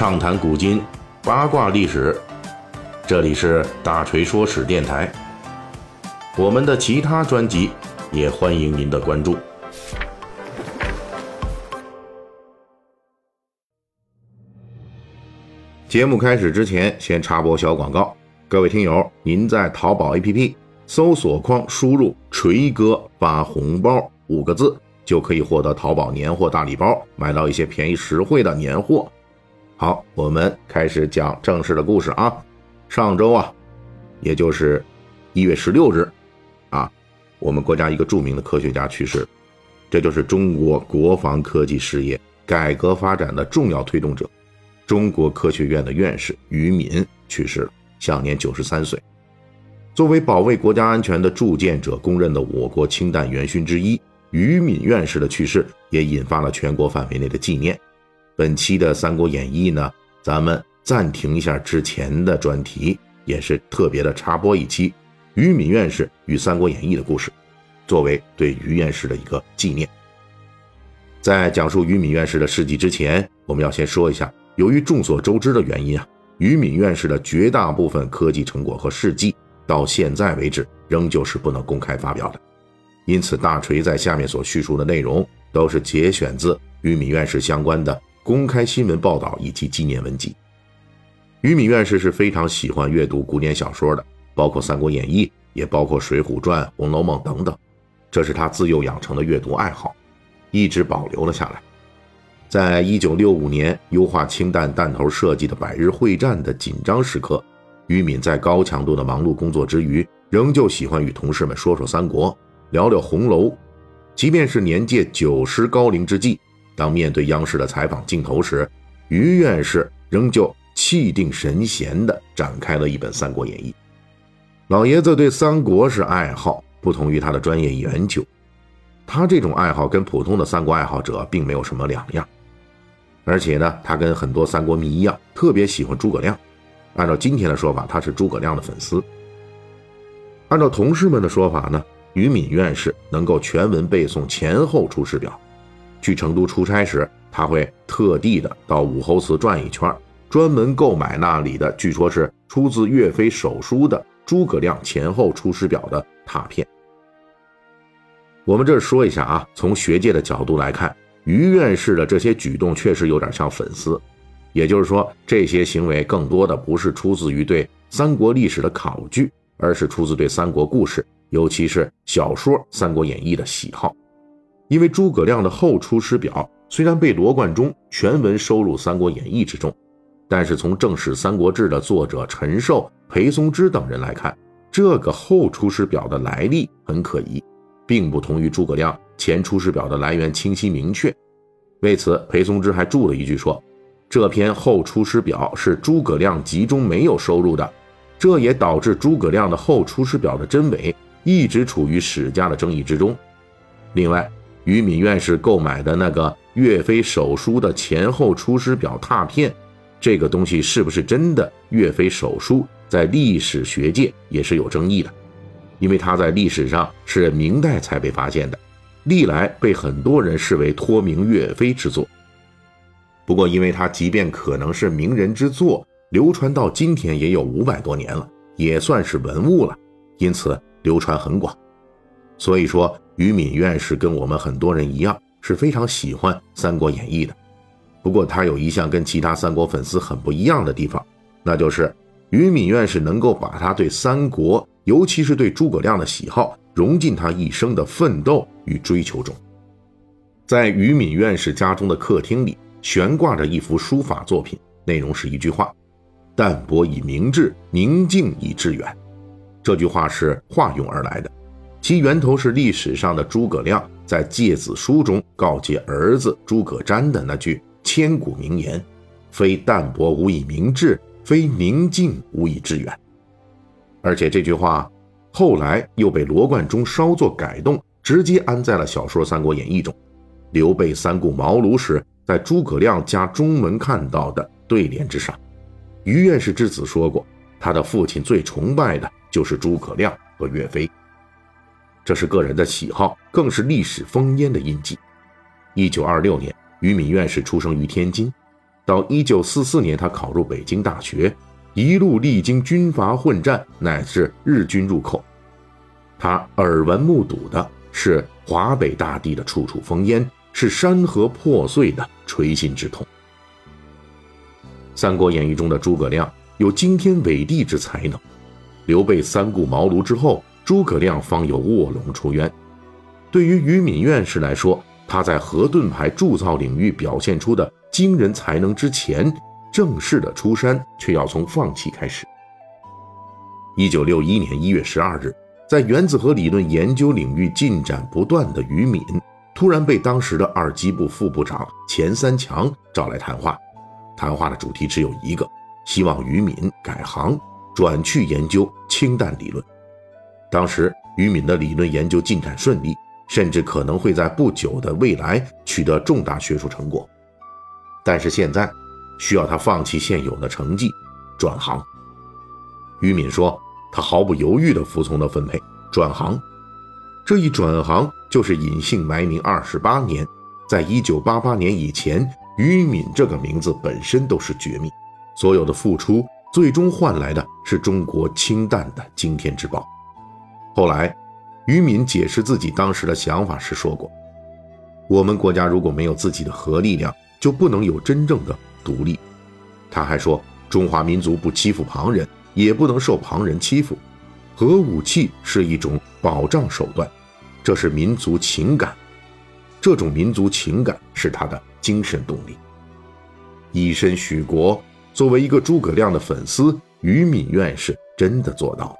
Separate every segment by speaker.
Speaker 1: 畅谈古今，八卦历史。这里是大锤说史电台。我们的其他专辑也欢迎您的关注。节目开始之前，先插播小广告。各位听友，您在淘宝 APP 搜索框输入“锤哥发红包”五个字。就可以获得淘宝年货大礼包，买到一些便宜实惠的年货。好，我们开始讲正式的故事啊。上周啊，也就是一月十六日啊，我们国家一个著名的科学家去世，这就是中国国防科技事业改革发展的重要推动者，中国科学院的院士于敏去世了，享年九十三岁。作为保卫国家安全的铸剑者，公认的我国氢弹元勋之一。于敏院士的去世也引发了全国范围内的纪念。本期的《三国演义》呢，咱们暂停一下之前的专题，也是特别的插播一期于敏院士与《三国演义》的故事，作为对于院士的一个纪念。在讲述于敏院士的事迹之前，我们要先说一下，由于众所周知的原因啊，于敏院士的绝大部分科技成果和事迹，到现在为止仍旧是不能公开发表的。因此，大锤在下面所叙述的内容都是节选自于敏院士相关的公开新闻报道以及纪念文集。于敏院士是非常喜欢阅读古典小说的，包括《三国演义》，也包括《水浒传》《红楼梦》等等，这是他自幼养成的阅读爱好，一直保留了下来。在一九六五年优化氢弹弹头设计的百日会战的紧张时刻，于敏在高强度的忙碌工作之余，仍旧喜欢与同事们说说三国。聊聊红楼，即便是年届九十高龄之际，当面对央视的采访镜头时，于院士仍旧气定神闲地展开了一本《三国演义》。老爷子对三国是爱好，不同于他的专业研究。他这种爱好跟普通的三国爱好者并没有什么两样，而且呢，他跟很多三国迷一样，特别喜欢诸葛亮。按照今天的说法，他是诸葛亮的粉丝。按照同事们的说法呢？于敏院士能够全文背诵前后出师表，去成都出差时，他会特地的到武侯祠转一圈，专门购买那里的据说是出自岳飞手书的诸葛亮前后出师表的拓片。我们这儿说一下啊，从学界的角度来看，于院士的这些举动确实有点像粉丝，也就是说，这些行为更多的不是出自于对三国历史的考据，而是出自对三国故事。尤其是小说《三国演义》的喜好，因为诸葛亮的后出师表虽然被罗贯中全文收入《三国演义》之中，但是从正史《三国志》的作者陈寿、裴松之等人来看，这个后出师表的来历很可疑，并不同于诸葛亮前出师表的来源清晰明确。为此，裴松之还注了一句说：“这篇后出师表是诸葛亮集中没有收入的，这也导致诸葛亮的后出师表的真伪。”一直处于史家的争议之中。另外，于敏院士购买的那个岳飞手书的前后出师表拓片，这个东西是不是真的岳飞手书，在历史学界也是有争议的，因为它在历史上是明代才被发现的，历来被很多人视为托名岳飞之作。不过，因为它即便可能是名人之作，流传到今天也有五百多年了，也算是文物了，因此。流传很广，所以说于敏院士跟我们很多人一样是非常喜欢《三国演义》的。不过他有一项跟其他三国粉丝很不一样的地方，那就是于敏院士能够把他对三国，尤其是对诸葛亮的喜好融进他一生的奋斗与追求中。在于敏院士家中的客厅里悬挂着一幅书法作品，内容是一句话：“淡泊以明志，宁静以致远。”这句话是化用而来的，其源头是历史上的诸葛亮在《诫子书》中告诫儿子诸葛瞻的那句千古名言：“非淡泊无以明志，非宁静无以致远。”而且这句话后来又被罗贯中稍作改动，直接安在了小说《三国演义》中。刘备三顾茅庐时，在诸葛亮家中门看到的对联之上，于院士之子说过，他的父亲最崇拜的。就是诸葛亮和岳飞，这是个人的喜好，更是历史烽烟的印记。一九二六年，于敏院士出生于天津，到一九四四年他考入北京大学，一路历经军阀混战乃至日军入寇，他耳闻目睹的是华北大地的处处烽烟，是山河破碎的锥心之痛。《三国演义》中的诸葛亮有惊天伟地之才能，刘备三顾茅庐之后，诸葛亮方有卧龙出渊。对于于敏院士来说，他在河盾牌铸造领域表现出的惊人才能之前，正式的出山却要从放弃开始。一九六一年一月十二日，在原子核理论研究领域进展不断的于敏，突然被当时的二机部副部长钱三强找来谈话。谈话的主题只有一个，希望于敏改行，转去研究氢弹理论。当时于敏的理论研究进展顺利。甚至可能会在不久的未来取得重大学术成果，但是现在需要他放弃现有的成绩，转行。于敏说，他毫不犹豫地服从了分配，转行。这一转行就是隐姓埋名二十八年，在一九八八年以前，于敏这个名字本身都是绝密，所有的付出最终换来的是中国氢弹的惊天之报。后来。于敏解释自己当时的想法时说过：“我们国家如果没有自己的核力量，就不能有真正的独立。”他还说：“中华民族不欺负旁人，也不能受旁人欺负。核武器是一种保障手段，这是民族情感。这种民族情感是他的精神动力。”以身许国，作为一个诸葛亮的粉丝，于敏院士真的做到了。《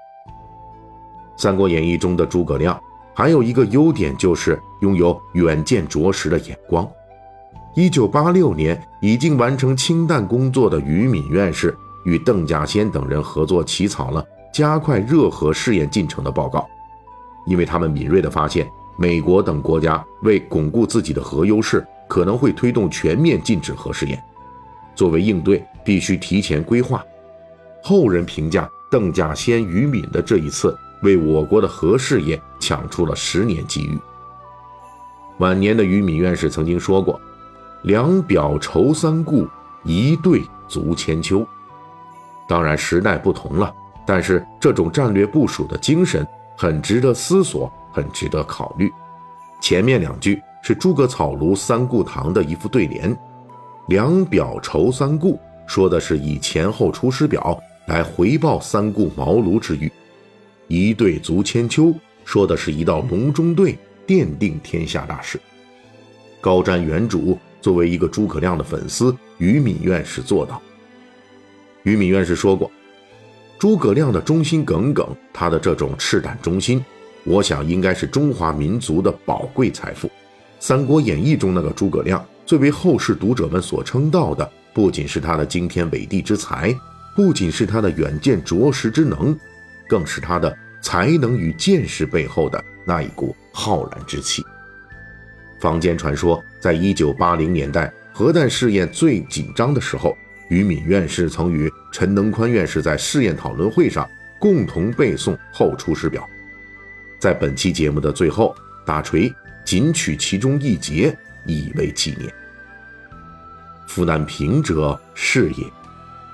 Speaker 1: 三国演义》中的诸葛亮还有一个优点，就是拥有远见卓识的眼光。一九八六年，已经完成氢弹工作的于敏院士与邓稼先等人合作起草了加快热核试验进程的报告，因为他们敏锐地发现，美国等国家为巩固自己的核优势，可能会推动全面禁止核试验。作为应对，必须提前规划。后人评价邓稼先、于敏的这一次。为我国的核事业抢出了十年机遇。晚年的于敏院士曾经说过：“两表愁三顾，一对足千秋。”当然，时代不同了，但是这种战略部署的精神很值得思索，很值得考虑。前面两句是诸葛草庐三顾堂的一副对联：“两表愁三顾”说的是以前后出师表来回报三顾茅庐之欲。一队足千秋，说的是一道隆中对，奠定天下大事。高瞻远瞩，作为一个诸葛亮的粉丝，于敏院士做到。于敏院士说过，诸葛亮的忠心耿耿，他的这种赤胆忠心，我想应该是中华民族的宝贵财富。《三国演义》中那个诸葛亮，最为后世读者们所称道的，不仅是他的惊天伟地之才，不仅是他的远见卓识之能。更是他的才能与见识背后的那一股浩然之气。坊间传说，在一九八零年代核弹试验最紧张的时候，于敏院士曾与陈能宽院士在试验讨论会上共同背诵《后出师表》。在本期节目的最后，大锤仅取其中一节，以为纪念。夫难平者是也，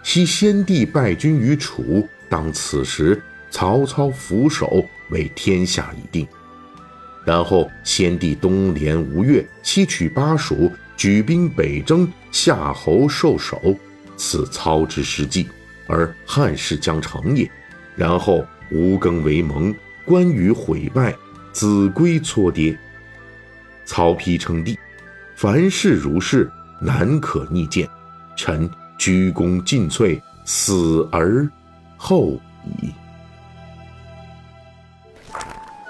Speaker 1: 昔先帝败军于楚，当此时。曹操俯首为天下已定，然后先帝东连吴越，西取巴蜀，举兵北征，夏侯受首，此操之失计，而汉室将成也。然后吴更为盟，关羽毁败，子规搓跌，曹丕称帝，凡事如是，难可逆见。臣鞠躬尽瘁，死而后已。